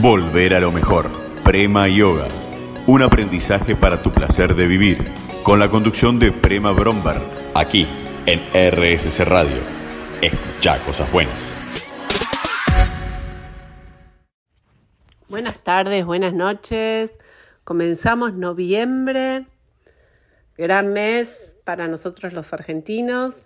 Volver a lo mejor. Prema Yoga. Un aprendizaje para tu placer de vivir. Con la conducción de Prema Bromberg. Aquí, en RSC Radio. Escucha cosas buenas. Buenas tardes, buenas noches. Comenzamos noviembre. Gran mes para nosotros los argentinos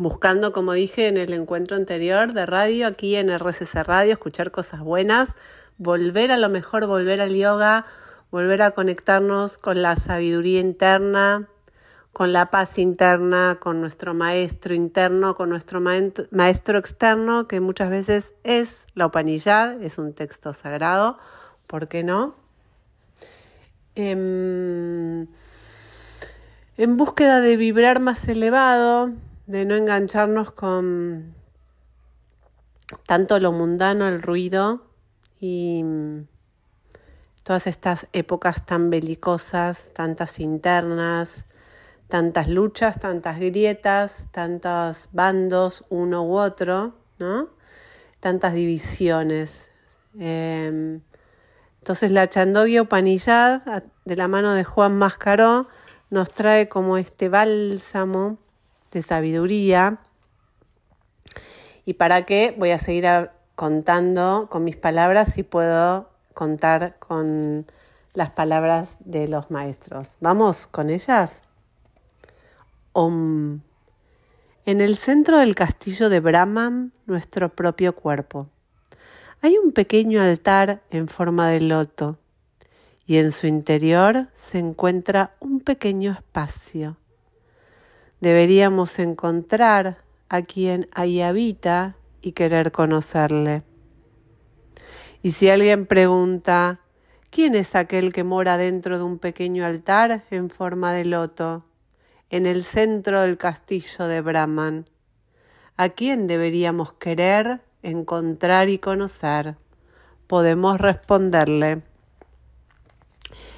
buscando, como dije en el encuentro anterior de radio, aquí en RCC Radio, escuchar cosas buenas, volver a lo mejor, volver al yoga, volver a conectarnos con la sabiduría interna, con la paz interna, con nuestro maestro interno, con nuestro maestro externo, que muchas veces es la Upanishad, es un texto sagrado, ¿por qué no? Em, en búsqueda de vibrar más elevado, de no engancharnos con tanto lo mundano, el ruido y todas estas épocas tan belicosas, tantas internas, tantas luchas, tantas grietas, tantos bandos, uno u otro, ¿no? Tantas divisiones. Em, entonces la Chandogya Upanishad, de la mano de Juan Mascaró, nos trae como este bálsamo de sabiduría. ¿Y para qué? Voy a seguir contando con mis palabras si puedo contar con las palabras de los maestros. ¿Vamos con ellas? Om. En el centro del castillo de Brahman, nuestro propio cuerpo. Hay un pequeño altar en forma de loto y en su interior se encuentra un pequeño espacio Deberíamos encontrar a quien ahí habita y querer conocerle. Y si alguien pregunta, ¿quién es aquel que mora dentro de un pequeño altar en forma de loto, en el centro del castillo de Brahman? ¿A quién deberíamos querer, encontrar y conocer? Podemos responderle.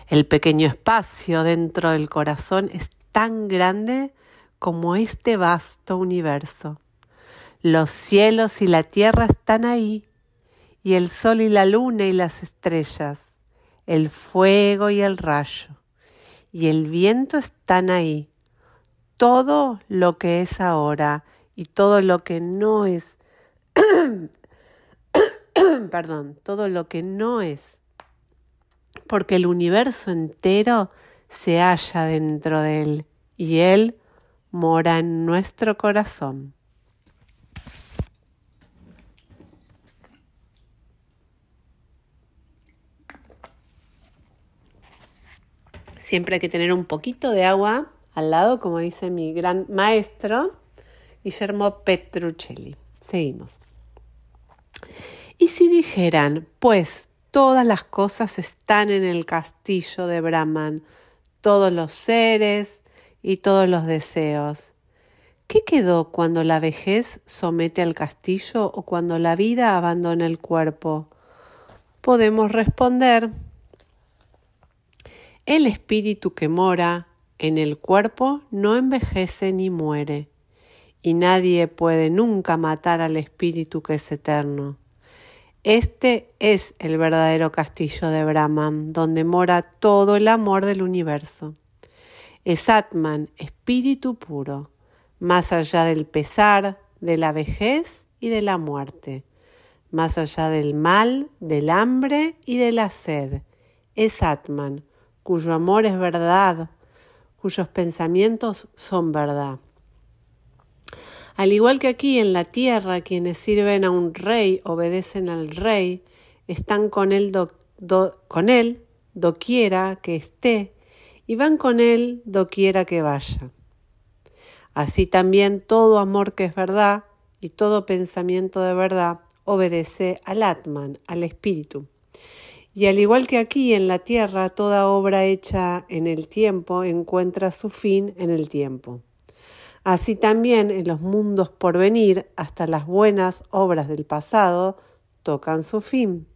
El pequeño espacio dentro del corazón es tan grande como este vasto universo. Los cielos y la tierra están ahí, y el sol y la luna y las estrellas, el fuego y el rayo, y el viento están ahí. Todo lo que es ahora y todo lo que no es, perdón, todo lo que no es, porque el universo entero se halla dentro de él y él mora en nuestro corazón. Siempre hay que tener un poquito de agua al lado, como dice mi gran maestro, Guillermo Petruccelli. Seguimos. Y si dijeran, pues todas las cosas están en el castillo de Brahman, todos los seres, y todos los deseos. ¿Qué quedó cuando la vejez somete al castillo o cuando la vida abandona el cuerpo? Podemos responder, el espíritu que mora en el cuerpo no envejece ni muere, y nadie puede nunca matar al espíritu que es eterno. Este es el verdadero castillo de Brahman, donde mora todo el amor del universo es Atman, espíritu puro, más allá del pesar, de la vejez y de la muerte, más allá del mal, del hambre y de la sed. Es Atman, cuyo amor es verdad, cuyos pensamientos son verdad. Al igual que aquí en la tierra, quienes sirven a un rey obedecen al rey, están con él, con él doquiera que esté y van con él doquiera que vaya. Así también todo amor que es verdad y todo pensamiento de verdad obedece al Atman, al Espíritu. Y al igual que aquí en la tierra, toda obra hecha en el tiempo encuentra su fin en el tiempo. Así también en los mundos por venir, hasta las buenas obras del pasado tocan su fin.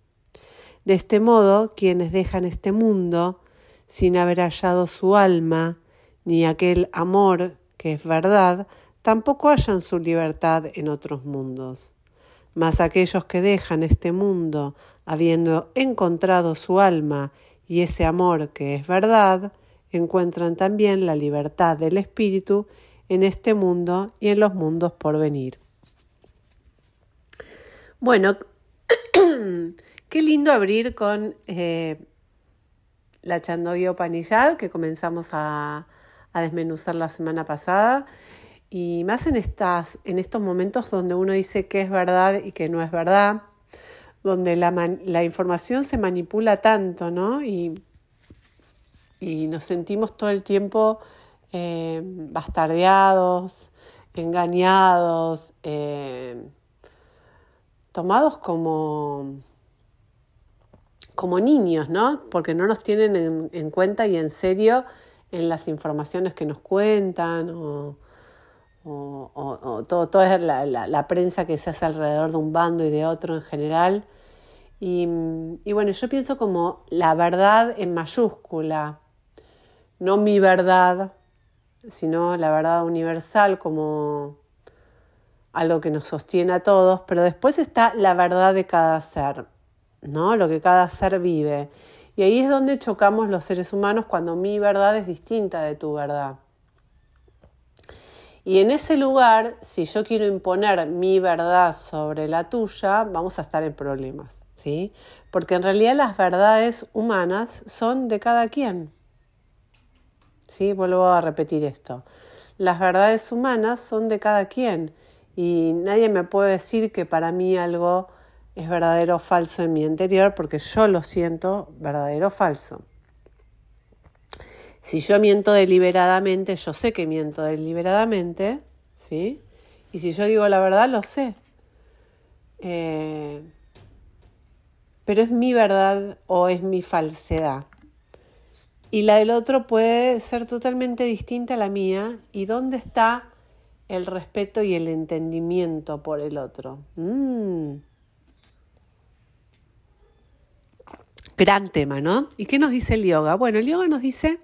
De este modo, quienes dejan este mundo sin haber hallado su alma, ni aquel amor que es verdad, tampoco hallan su libertad en otros mundos. Mas aquellos que dejan este mundo habiendo encontrado su alma y ese amor que es verdad, encuentran también la libertad del espíritu en este mundo y en los mundos por venir. Bueno, qué lindo abrir con eh, la Chandogya Upanishad que comenzamos a, a, desmenuzar la semana pasada y más en, estas, en estos momentos donde uno dice que es verdad y que no es verdad, donde la, la información se manipula tanto, ¿no? Y, y nos sentimos todo el tiempo eh, bastardeados, engañados, eh, tomados como, como niños, ¿no? Porque no nos tienen en, cuenta y en serio en las informaciones que nos cuentan o, todo, toda la, prensa que se hace alrededor de un bando y de otro en general. Y bueno, yo pienso como la verdad en mayúscula, no mi verdad, sino la verdad universal como algo que nos sostiene a todos, pero después está la verdad de cada ser, ¿no? Lo que cada ser vive. Y ahí es donde chocamos los seres humanos cuando mi verdad es distinta de tu verdad. Y en ese lugar, si yo quiero imponer mi verdad sobre la tuya, vamos a estar en problemas, ¿sí? Porque en realidad las verdades humanas son de cada quien. ¿sí? Vuelvo a repetir esto. Las verdades humanas son de cada quien y nadie me puede decir que para mí algo es verdadero o falso en mi interior porque yo lo siento verdadero o falso. Si yo miento deliberadamente, yo sé que miento deliberadamente, ¿sí? Y si yo digo la verdad, lo sé. Eh, pero es mi verdad o es mi falsedad y la del otro puede ser totalmente distinta a la mía. ¿Y dónde está el respeto y el entendimiento por el otro? Mm. Gran tema, ¿no? ¿Y qué nos dice el yoga? Bueno, el yoga nos dice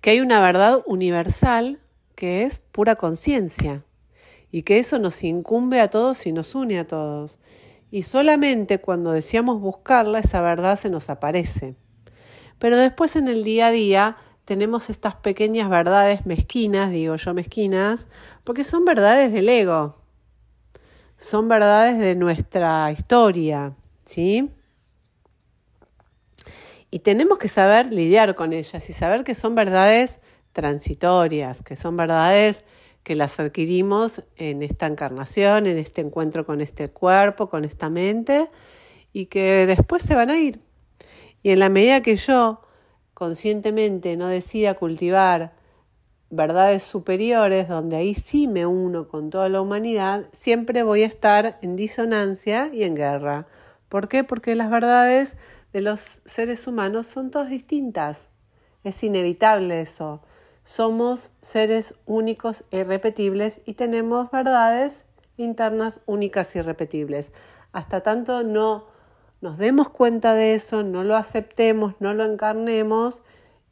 que hay una verdad universal que es pura conciencia y que eso nos incumbe a todos y nos une a todos. Y solamente cuando deseamos buscarla, esa verdad se nos aparece. Pero después en el día a día tenemos estas pequeñas verdades mezquinas, digo yo mezquinas, porque son verdades del ego, son verdades de nuestra historia, ¿sí? Y tenemos que saber lidiar con ellas y saber que son verdades transitorias, que son verdades que las adquirimos en esta encarnación, en este encuentro con este cuerpo, con esta mente, y que después se van a ir. Y en la medida que yo conscientemente no decida cultivar verdades superiores, donde ahí sí me uno con toda la humanidad, siempre voy a estar en disonancia y en guerra. ¿Por qué? Porque las verdades de los seres humanos son todas distintas. Es inevitable eso. Somos seres únicos e irrepetibles y tenemos verdades internas únicas y irrepetibles. Hasta tanto no nos demos cuenta de eso, no lo aceptemos, no lo encarnemos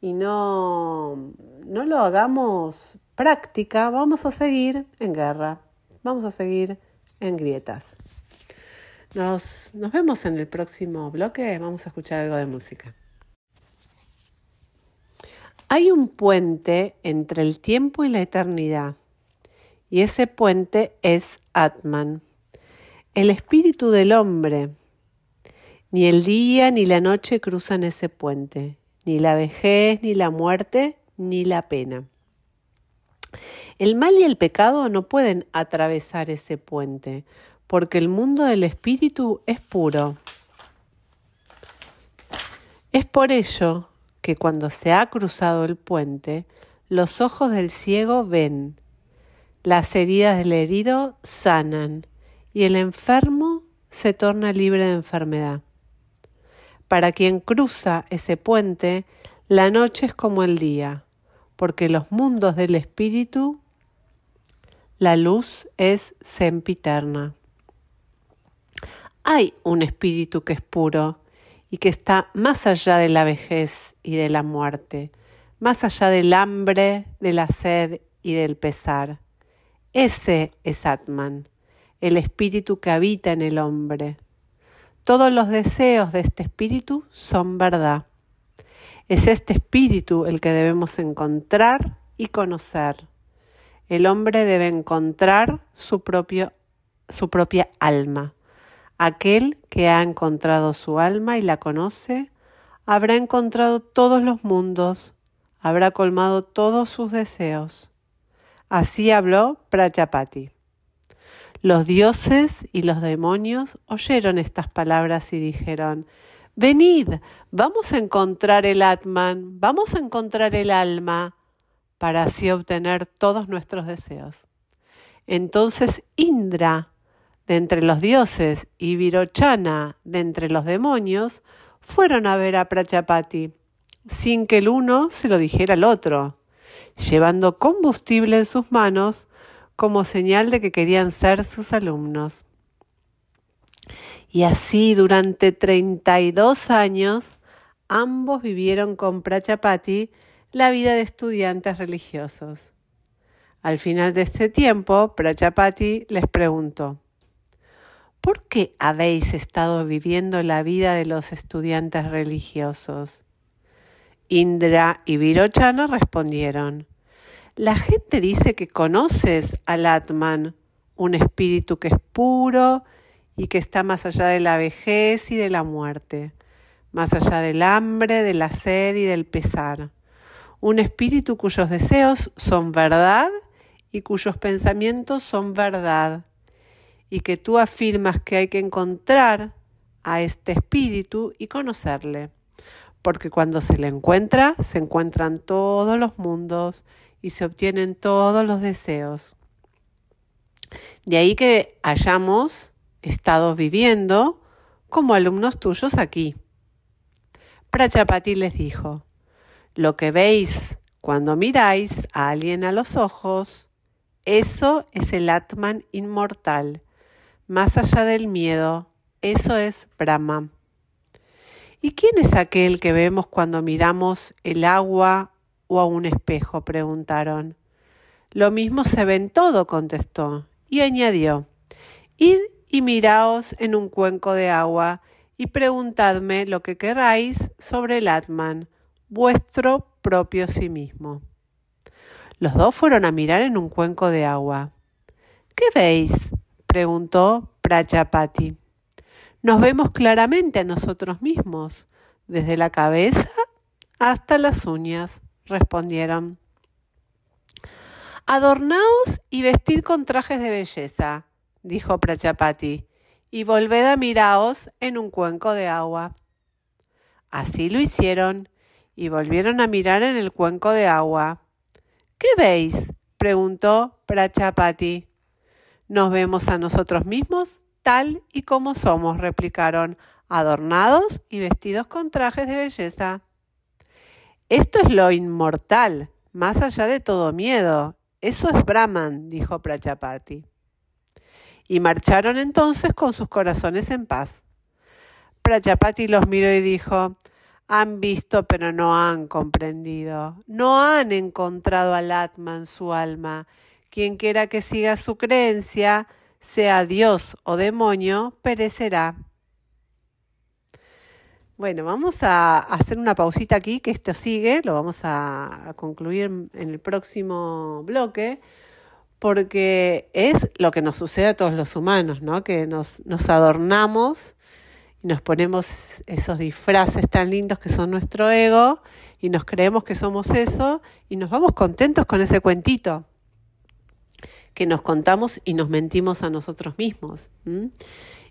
y no, no lo hagamos práctica, vamos a seguir en guerra, vamos a seguir en grietas. Nos, nos vemos en el próximo bloque, vamos a escuchar algo de música. Hay un puente entre el tiempo y la eternidad, y ese puente es Atman, el espíritu del hombre ni el día ni la noche cruzan ese puente, ni la vejez, ni la muerte, ni la pena. El mal y el pecado no pueden atravesar ese puente, porque el mundo del espíritu es puro. Es por ello que cuando se ha cruzado el puente, los ojos del ciego ven, las heridas del herido sanan y el enfermo se torna libre de enfermedad. Para quien cruza ese puente, la noche es como el día, porque los mundos del espíritu, la luz es sempiterna. Hay un espíritu que es puro y que está más allá de la vejez y de la muerte, más allá del hambre, de la sed y del pesar. Ese es Atman, el espíritu que habita en el hombre. Todos los deseos de este espíritu son verdad. Es este espíritu el que debemos encontrar y conocer. El hombre debe encontrar su, propio, su propia alma. Aquel que ha encontrado su alma y la conoce, habrá encontrado todos los mundos, habrá colmado todos sus deseos. Así habló Prachapati. Los dioses y los demonios oyeron estas palabras y dijeron, Venid, vamos a encontrar el Atman, vamos a encontrar el alma, para así obtener todos nuestros deseos. Entonces Indra, entre los dioses, y Virochana, de entre los demonios, fueron a ver a Prachapati, sin que el uno se lo dijera al otro, llevando combustible en sus manos como señal de que querían ser sus alumnos. Y así durante 32 años ambos vivieron con Prachapati la vida de estudiantes religiosos. Al final de este tiempo, Prachapati les preguntó, ¿por qué habéis estado viviendo la vida de los estudiantes religiosos? Indra y Virochana respondieron, la gente dice que conoces al Atman, un espíritu que es puro y que está más allá de la vejez y de la muerte, más allá del hambre, de la sed y del pesar. Un espíritu cuyos deseos son verdad y cuyos pensamientos son verdad. Y que tú afirmas que hay que encontrar a este espíritu y conocerle. Porque cuando se le encuentra, se encuentran todos los mundos y se obtienen todos los deseos. De ahí que hayamos estado viviendo como alumnos tuyos aquí. Prachapati les dijo, lo que veis cuando miráis a alguien a los ojos, eso es el Atman inmortal, más allá del miedo, eso es Brahma. ¿Y quién es aquel que vemos cuando miramos el agua o a un espejo? preguntaron. Lo mismo se ve en todo, contestó, y añadió, Id y miraos en un cuenco de agua y preguntadme lo que queráis sobre el Atman, vuestro propio sí mismo. Los dos fueron a mirar en un cuenco de agua. ¿Qué veis? Preguntó Prachapati. Nos vemos claramente a nosotros mismos, desde la cabeza hasta las uñas respondieron. Adornaos y vestid con trajes de belleza, dijo Prachapati, y volved a miraos en un cuenco de agua. Así lo hicieron, y volvieron a mirar en el cuenco de agua. ¿Qué veis? preguntó Prachapati. Nos vemos a nosotros mismos tal y como somos, replicaron, adornados y vestidos con trajes de belleza. Esto es lo inmortal, más allá de todo miedo. Eso es Brahman, dijo Prachapati. Y marcharon entonces con sus corazones en paz. Prachapati los miró y dijo, han visto pero no han comprendido, no han encontrado al Atman su alma. Quien quiera que siga su creencia, sea Dios o demonio, perecerá. Bueno, vamos a hacer una pausita aquí, que esto sigue, lo vamos a, concluir en el próximo bloque, porque es lo que nos sucede a todos los humanos, ¿no? Que nos, nos adornamos y nos ponemos esos disfraces tan lindos que son nuestro ego y nos creemos que somos eso y nos vamos contentos con ese cuentito que nos contamos y nos mentimos a nosotros mismos.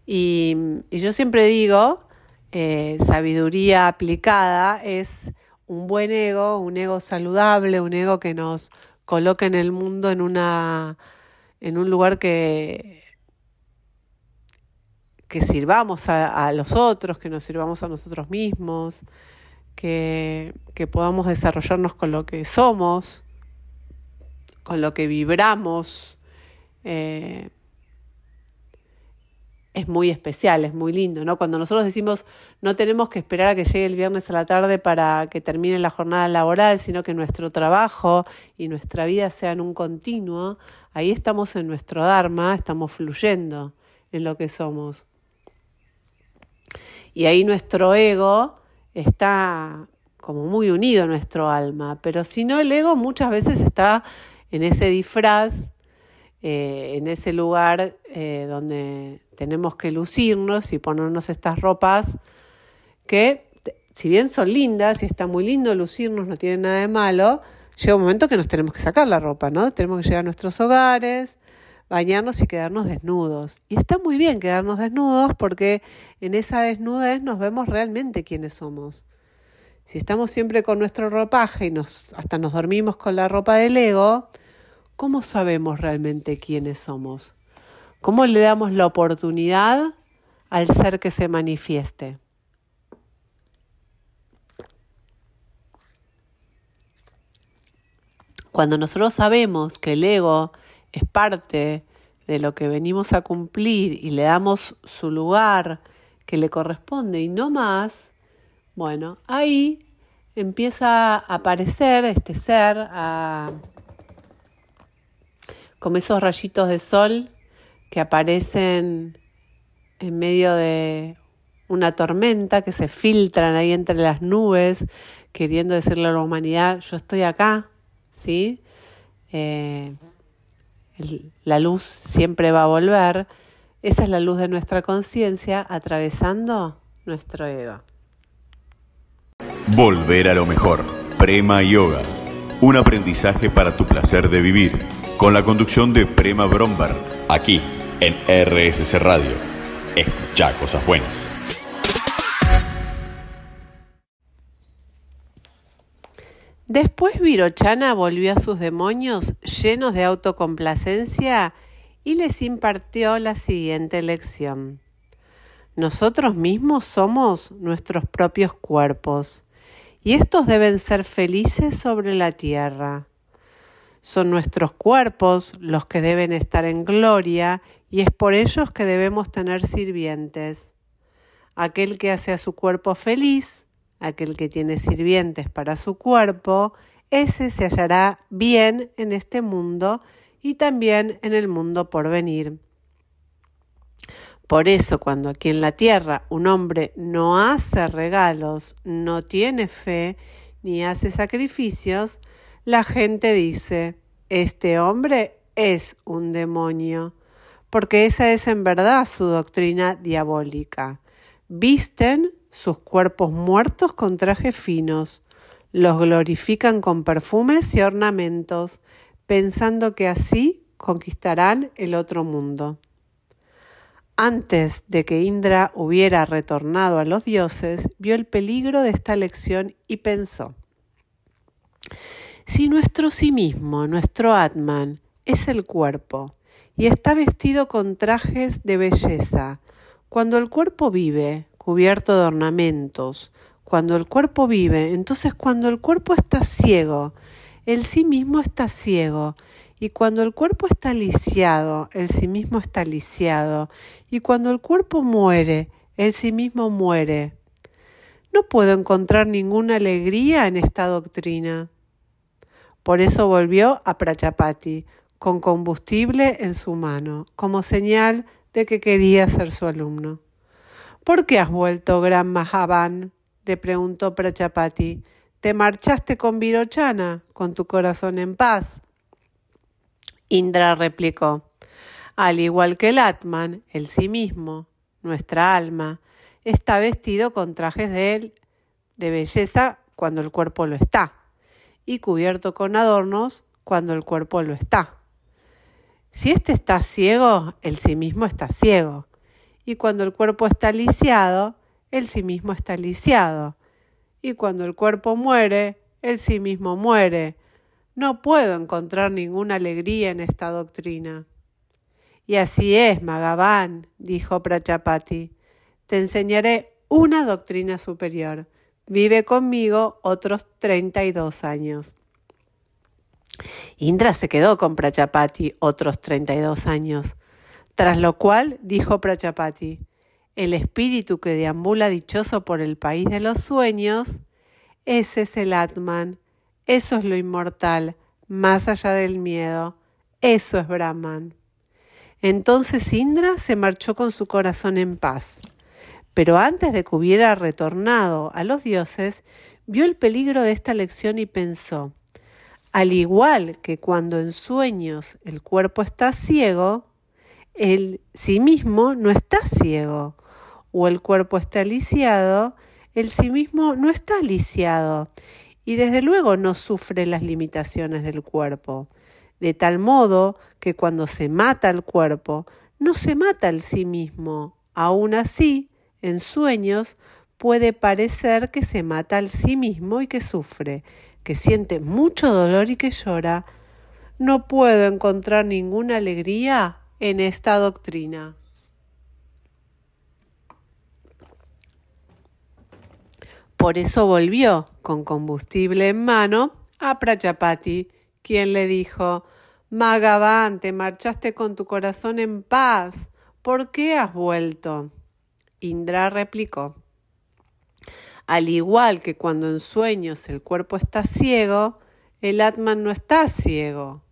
y yo siempre digo, eh, sabiduría aplicada es un buen ego, un ego saludable, un ego que nos coloque en el mundo en una en un lugar que que sirvamos a, los otros, que nos sirvamos a nosotros mismos, que, que podamos desarrollarnos con lo que somos, con lo que vibramos. Eh, es muy especial, es muy lindo, ¿no? Cuando nosotros decimos no tenemos que esperar a que llegue el viernes a la tarde para que termine la jornada laboral, sino que nuestro trabajo y nuestra vida sean un continuo, ahí estamos en nuestro Dharma, estamos fluyendo en lo que somos. Y ahí nuestro ego está como muy unido a nuestro alma, pero si no el ego muchas veces está en ese disfraz, eh, en ese lugar eh, donde tenemos que lucirnos y ponernos estas ropas que, si bien son lindas y está muy lindo lucirnos, no tiene nada de malo, llega un momento que nos tenemos que sacar la ropa, ¿no? Tenemos que llegar a nuestros hogares, bañarnos y quedarnos desnudos. Y está muy bien quedarnos desnudos porque en esa desnudez nos vemos realmente quiénes somos. Si estamos siempre con nuestro ropaje y nos, hasta nos dormimos con la ropa del ego, ¿cómo sabemos realmente quiénes somos? ¿Cómo le damos la oportunidad al ser que se manifieste? Cuando nosotros sabemos que el ego es parte de lo que venimos a cumplir y le damos su lugar que le corresponde y no más, bueno, ahí empieza a aparecer este ser a, como esos rayitos de sol que aparecen en medio de una tormenta, que se filtran ahí entre las nubes, queriendo decirle a la humanidad, yo estoy acá, ¿sí? Eh, la luz siempre va a volver. Esa es la luz de nuestra conciencia atravesando nuestro ego. Volver a lo mejor. Prema Yoga. Un aprendizaje para tu placer de vivir. Con la conducción de Prema Brombar. Aquí en RSC Radio. Escucha cosas buenas. Después Virochana volvió a sus demonios llenos de autocomplacencia y les impartió la siguiente lección. Nosotros mismos somos nuestros propios cuerpos y estos deben ser felices sobre la tierra. Son nuestros cuerpos los que deben estar en gloria y es por ellos que debemos tener sirvientes. Aquel que hace a su cuerpo feliz, aquel que tiene sirvientes para su cuerpo, ese se hallará bien en este mundo y también en el mundo por venir. Por eso cuando aquí en la tierra un hombre no hace regalos, no tiene fe, ni hace sacrificios, la gente dice, este hombre es un demonio porque esa es en verdad su doctrina diabólica. Visten sus cuerpos muertos con trajes finos, los glorifican con perfumes y ornamentos, pensando que así conquistarán el otro mundo. Antes de que Indra hubiera retornado a los dioses, vio el peligro de esta lección y pensó, si nuestro sí mismo, nuestro Atman, es el cuerpo, y está vestido con trajes de belleza. Cuando el cuerpo vive, cubierto de ornamentos, cuando el cuerpo vive, entonces cuando el cuerpo está ciego, el sí mismo está ciego, y cuando el cuerpo está lisiado, el sí mismo está lisiado, y cuando el cuerpo muere, el sí mismo muere. No puedo encontrar ninguna alegría en esta doctrina. Por eso volvió a Prachapati, con combustible en su mano, como señal de que quería ser su alumno. ¿Por qué has vuelto, gran Mahavan? le preguntó Prachapati. ¿Te marchaste con Virochana, con tu corazón en paz? Indra replicó. Al igual que el Atman, el sí mismo, nuestra alma, está vestido con trajes de él de belleza cuando el cuerpo lo está, y cubierto con adornos cuando el cuerpo lo está. Si éste está ciego, el sí mismo está ciego. Y cuando el cuerpo está lisiado, el sí mismo está lisiado. Y cuando el cuerpo muere, el sí mismo muere. No puedo encontrar ninguna alegría en esta doctrina. Y así es, Magavan, dijo Prachapati. Te enseñaré una doctrina superior. Vive conmigo otros treinta y dos años. Indra se quedó con Prachapati otros 32 años. Tras lo cual dijo Prachapati, el espíritu que deambula dichoso por el país de los sueños, ese es el Atman, eso es lo inmortal, más allá del miedo, eso es Brahman. Entonces Indra se marchó con su corazón en paz. Pero antes de que hubiera retornado a los dioses, vio el peligro de esta lección y pensó, al igual que cuando en sueños el cuerpo está ciego, el sí mismo no está ciego, o el cuerpo está lisiado, el sí mismo no está lisiado, y desde luego no sufre las limitaciones del cuerpo, de tal modo que cuando se mata el cuerpo, no se mata el sí mismo, aún así, en sueños, puede parecer que se mata al sí mismo y que sufre, que siente mucho dolor y que llora, no puedo encontrar ninguna alegría en esta doctrina. Por eso volvió, con combustible en mano, a Prachapati, quien le dijo Magavan, te marchaste con tu corazón en paz. ¿Por qué has vuelto? Indra replicó al igual que cuando en sueños el cuerpo está ciego, el Atman no está ciego.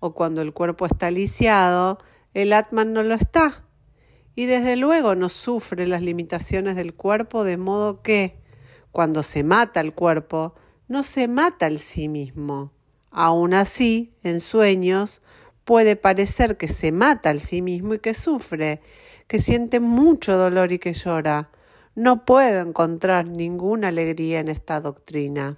O cuando el cuerpo está lisiado, el Atman no lo está. Y desde luego no sufre las limitaciones del cuerpo, de modo que, cuando se mata el cuerpo, no se mata el sí mismo. Aún así, en sueños, puede parecer que se mata al sí mismo y que sufre, que siente mucho dolor y que llora, no puedo encontrar ninguna alegría en esta doctrina.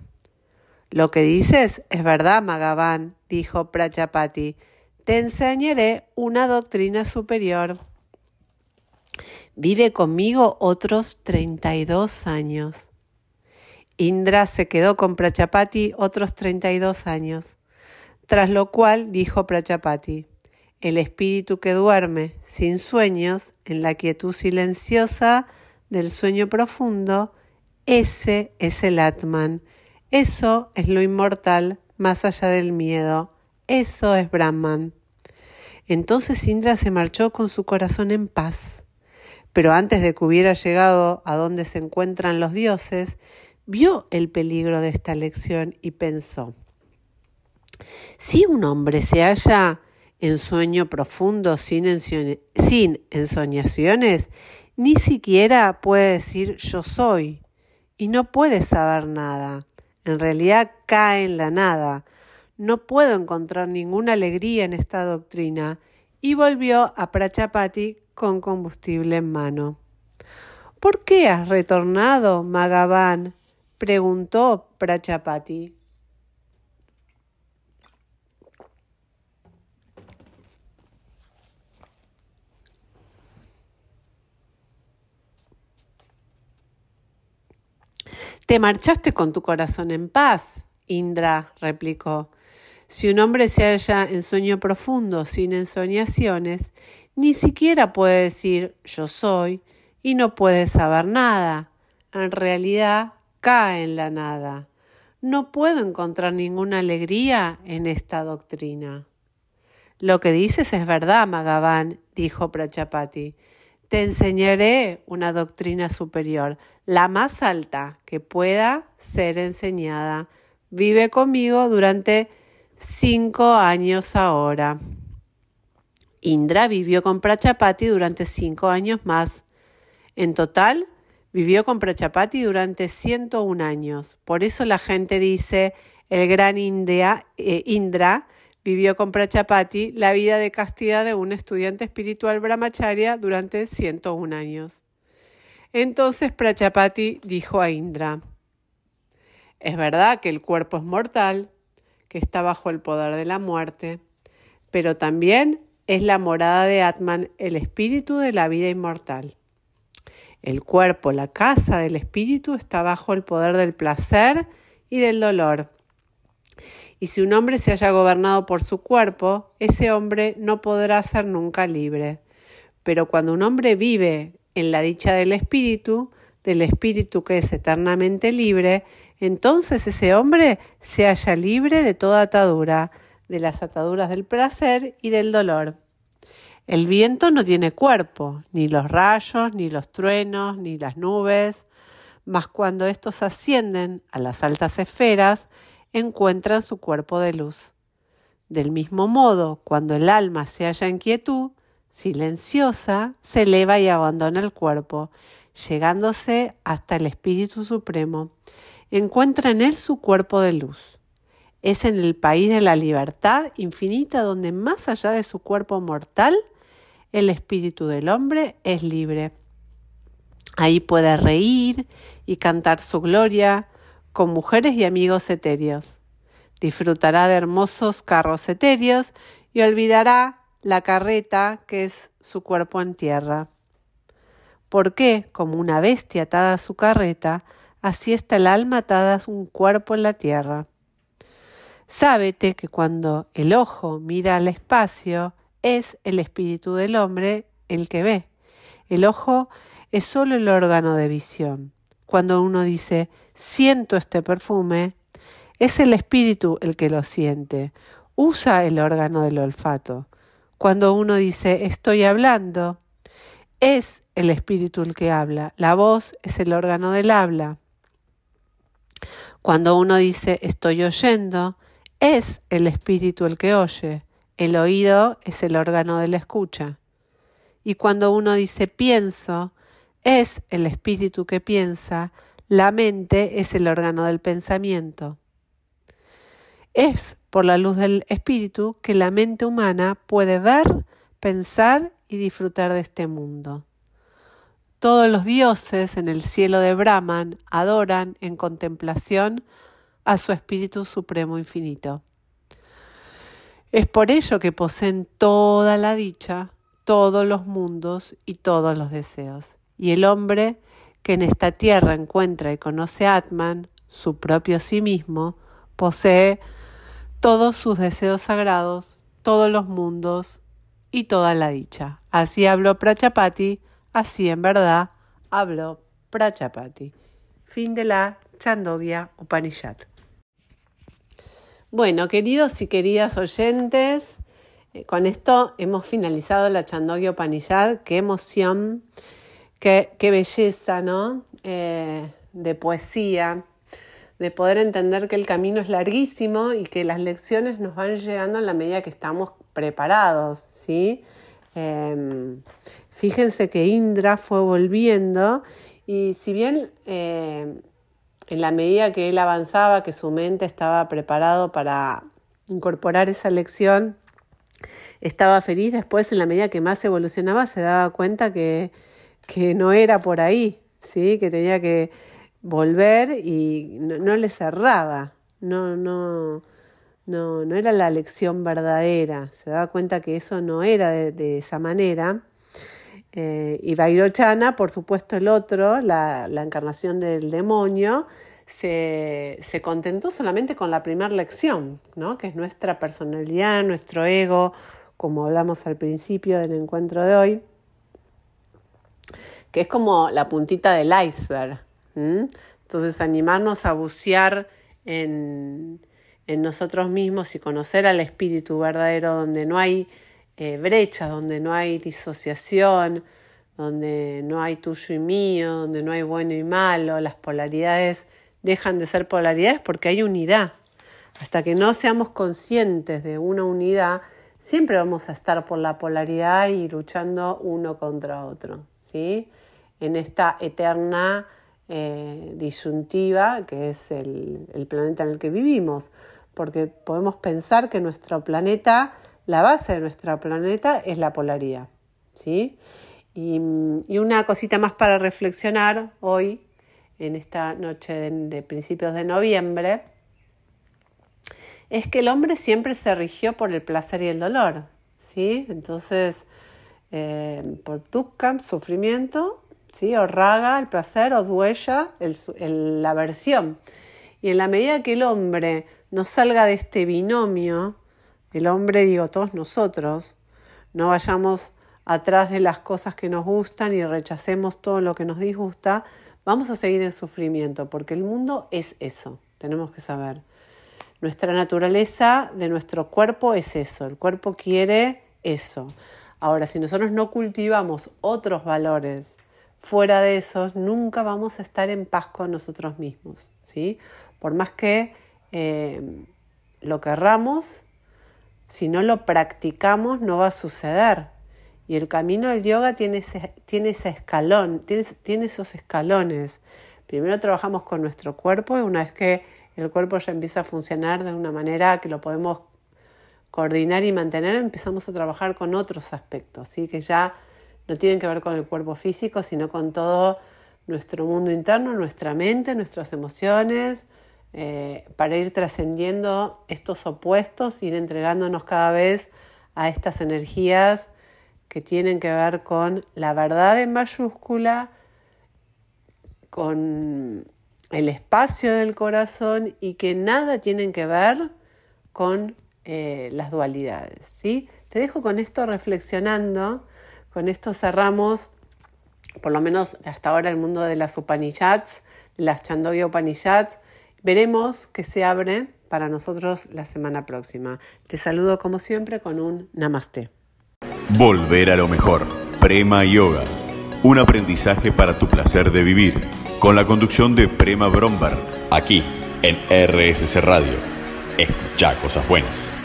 Lo que dices es verdad, Magavan, dijo Prachapati. Te enseñaré una doctrina superior. Vive conmigo otros treinta y dos años. Indra se quedó con Prachapati otros treinta y dos años, tras lo cual dijo Prachapati, el espíritu que duerme sin sueños en la quietud silenciosa del sueño profundo, ese es el Atman. Eso es lo inmortal más allá del miedo. Eso es Brahman. Entonces Indra se marchó con su corazón en paz. Pero antes de que hubiera llegado a donde se encuentran los dioses, vio el peligro de esta lección y pensó, si un hombre se halla en sueño profundo sin, sin ensoñaciones ni siquiera puede decir yo soy y no puede saber nada. En realidad cae en la nada. No puedo encontrar ninguna alegría en esta doctrina y volvió a Prachapati con combustible en mano. ¿Por qué has retornado, Magavan? Preguntó Prachapati. Te marchaste con tu corazón en paz, Indra replicó. Si un hombre se halla en sueño profundo, sin ensoñaciones, ni siquiera puede decir yo soy y no puede saber nada. En realidad en la nada. No puedo encontrar ninguna alegría en esta doctrina. Lo que dices es verdad, Magavan, dijo Prachapati. Te enseñaré una doctrina superior, la más alta que pueda ser enseñada. Vive conmigo durante cinco años ahora. Indra vivió con Prachapati durante cinco años más. En total, vivió con Prachapati durante 101 años. Por eso la gente dice el gran Indra, eh, Indra Vivió con Prachapati la vida de castidad de un estudiante espiritual brahmacharya durante 101 años. Entonces Prachapati dijo a Indra, es verdad que el cuerpo es mortal, que está bajo el poder de la muerte, pero también es la morada de Atman, el espíritu de la vida inmortal. El cuerpo, la casa del espíritu, está bajo el poder del placer y del dolor y si un hombre se haya gobernado por su cuerpo, ese hombre no podrá ser nunca libre. Pero cuando un hombre vive en la dicha del espíritu, del espíritu que es eternamente libre, entonces ese hombre se halla libre de toda atadura, de las ataduras del placer y del dolor. El viento no tiene cuerpo, ni los rayos, ni los truenos, ni las nubes, mas cuando estos ascienden a las altas esferas, encuentran su cuerpo de luz. Del mismo modo, cuando el alma se halla en quietud, silenciosa, se eleva y abandona el cuerpo, llegándose hasta el Espíritu Supremo. Encuentra en él su cuerpo de luz. Es en el país de la libertad infinita donde más allá de su cuerpo mortal, el espíritu del hombre es libre. Ahí puede reír y cantar su gloria con mujeres y amigos etéreos. Disfrutará de hermosos carros etéreos y olvidará la carreta que es su cuerpo en tierra. Porque, como una bestia atada a su carreta, así está el alma atada a un cuerpo en la tierra. Sábete que cuando el ojo mira al espacio, es el espíritu del hombre el que ve. El ojo es solo el órgano de visión. Cuando uno dice siento este perfume, es el espíritu el que lo siente. Usa el órgano del olfato. Cuando uno dice estoy hablando, es el espíritu el que habla. La voz es el órgano del habla. Cuando uno dice estoy oyendo, es el espíritu el que oye. El oído es el órgano de la escucha. Y cuando uno dice pienso, es el espíritu que piensa. La mente es el órgano del pensamiento. Es por la luz del espíritu que la mente humana puede ver, pensar y disfrutar de este mundo. Todos los dioses en el cielo de Brahman adoran en contemplación a su Espíritu Supremo Infinito. Es por ello que poseen toda la dicha, todos los mundos y todos los deseos. Y el hombre que en esta tierra encuentra y conoce a Atman, su propio sí mismo, posee todos sus deseos sagrados, todos los mundos y toda la dicha. Así habló Prachapati, así en verdad habló Prachapati. Fin de la Chandogya Upanishad. Bueno, queridos y queridas oyentes, eh, con esto hemos finalizado la Chandogya Upanishad. Qué emoción, qué, belleza, ¿no? Eh, de poesía, de poder entender que el camino es larguísimo y que las lecciones nos van llegando en la medida que estamos preparados, ¿sí? Em, fíjense que Indra fue volviendo y si bien eh, en la medida que él avanzaba, que su mente estaba preparado para incorporar esa lección, estaba feliz, después en la medida que más evolucionaba se daba cuenta que, que no era por ahí, ¿sí? que tenía que volver y no, le cerraba, no, no, no, no era la lección verdadera, se daba cuenta que eso no era de, esa manera. Eh, y Vairochana, por supuesto el otro, la, encarnación del demonio, se, se, contentó solamente con la primera lección, ¿no? que es nuestra personalidad, nuestro ego, como hablamos al principio del encuentro de hoy, que es como la puntita del iceberg. Entonces, animarnos a bucear en, en nosotros mismos y conocer al espíritu verdadero donde no hay eh, donde no hay disociación, donde no hay tuyo y mío, donde no hay bueno y malo, las polaridades dejan de ser polaridades porque hay unidad. Hasta que no seamos conscientes de una unidad, siempre vamos a estar por la polaridad y luchando uno contra otro, ¿sí? En esta eterna eh, disyuntiva que es el planeta en el que vivimos porque podemos pensar que nuestro planeta, la base de nuestro planeta es la polaridad. ¿sí? Y, una cosita más para reflexionar hoy, en esta noche de, principios de noviembre, es que el hombre siempre se rigió por el placer y el dolor. ¿sí? Entonces, eh, por Dukkha, sufrimiento, ¿sí? o Raga, el placer, o Duella, la aversión. Y en la medida que el hombre no salga de este binomio, el hombre, digo, todos nosotros, no vayamos atrás de las cosas que nos gustan y rechacemos todo lo que nos disgusta, vamos a seguir en sufrimiento, porque el mundo es eso, tenemos que saber. Nuestra naturaleza de nuestro cuerpo es eso, el cuerpo quiere eso. Ahora, si nosotros no cultivamos otros valores fuera de esos, nunca vamos a estar en paz con nosotros mismos, ¿sí? Por más que eh, lo querramos, si no lo practicamos no va a suceder. Y el camino del yoga tiene ese, tiene ese escalón, tiene, tiene esos escalones. Primero trabajamos con nuestro cuerpo y una vez que el cuerpo ya empieza a funcionar de una manera que lo podemos coordinar y mantener, empezamos a trabajar con otros aspectos, ¿sí? que ya no tienen que ver con el cuerpo físico, sino con todo nuestro mundo interno, nuestra mente, nuestras emociones, eh, para ir trascendiendo estos opuestos, ir entregándonos cada vez a estas energías que tienen que ver con la verdad en mayúscula, con el espacio del corazón y que nada tienen que ver con eh, las dualidades. ¿sí? Te dejo con esto reflexionando, con esto cerramos, por lo menos hasta ahora, el mundo de las Upanishads, las Chandogya Upanishads. Veremos que se abre para nosotros la semana próxima. Te saludo como siempre con un namaste. Volver a lo mejor. Prema Yoga. Un aprendizaje para tu placer de vivir. Con la conducción de Prema Brombar. Aquí en RSC Radio. Escucha cosas buenas.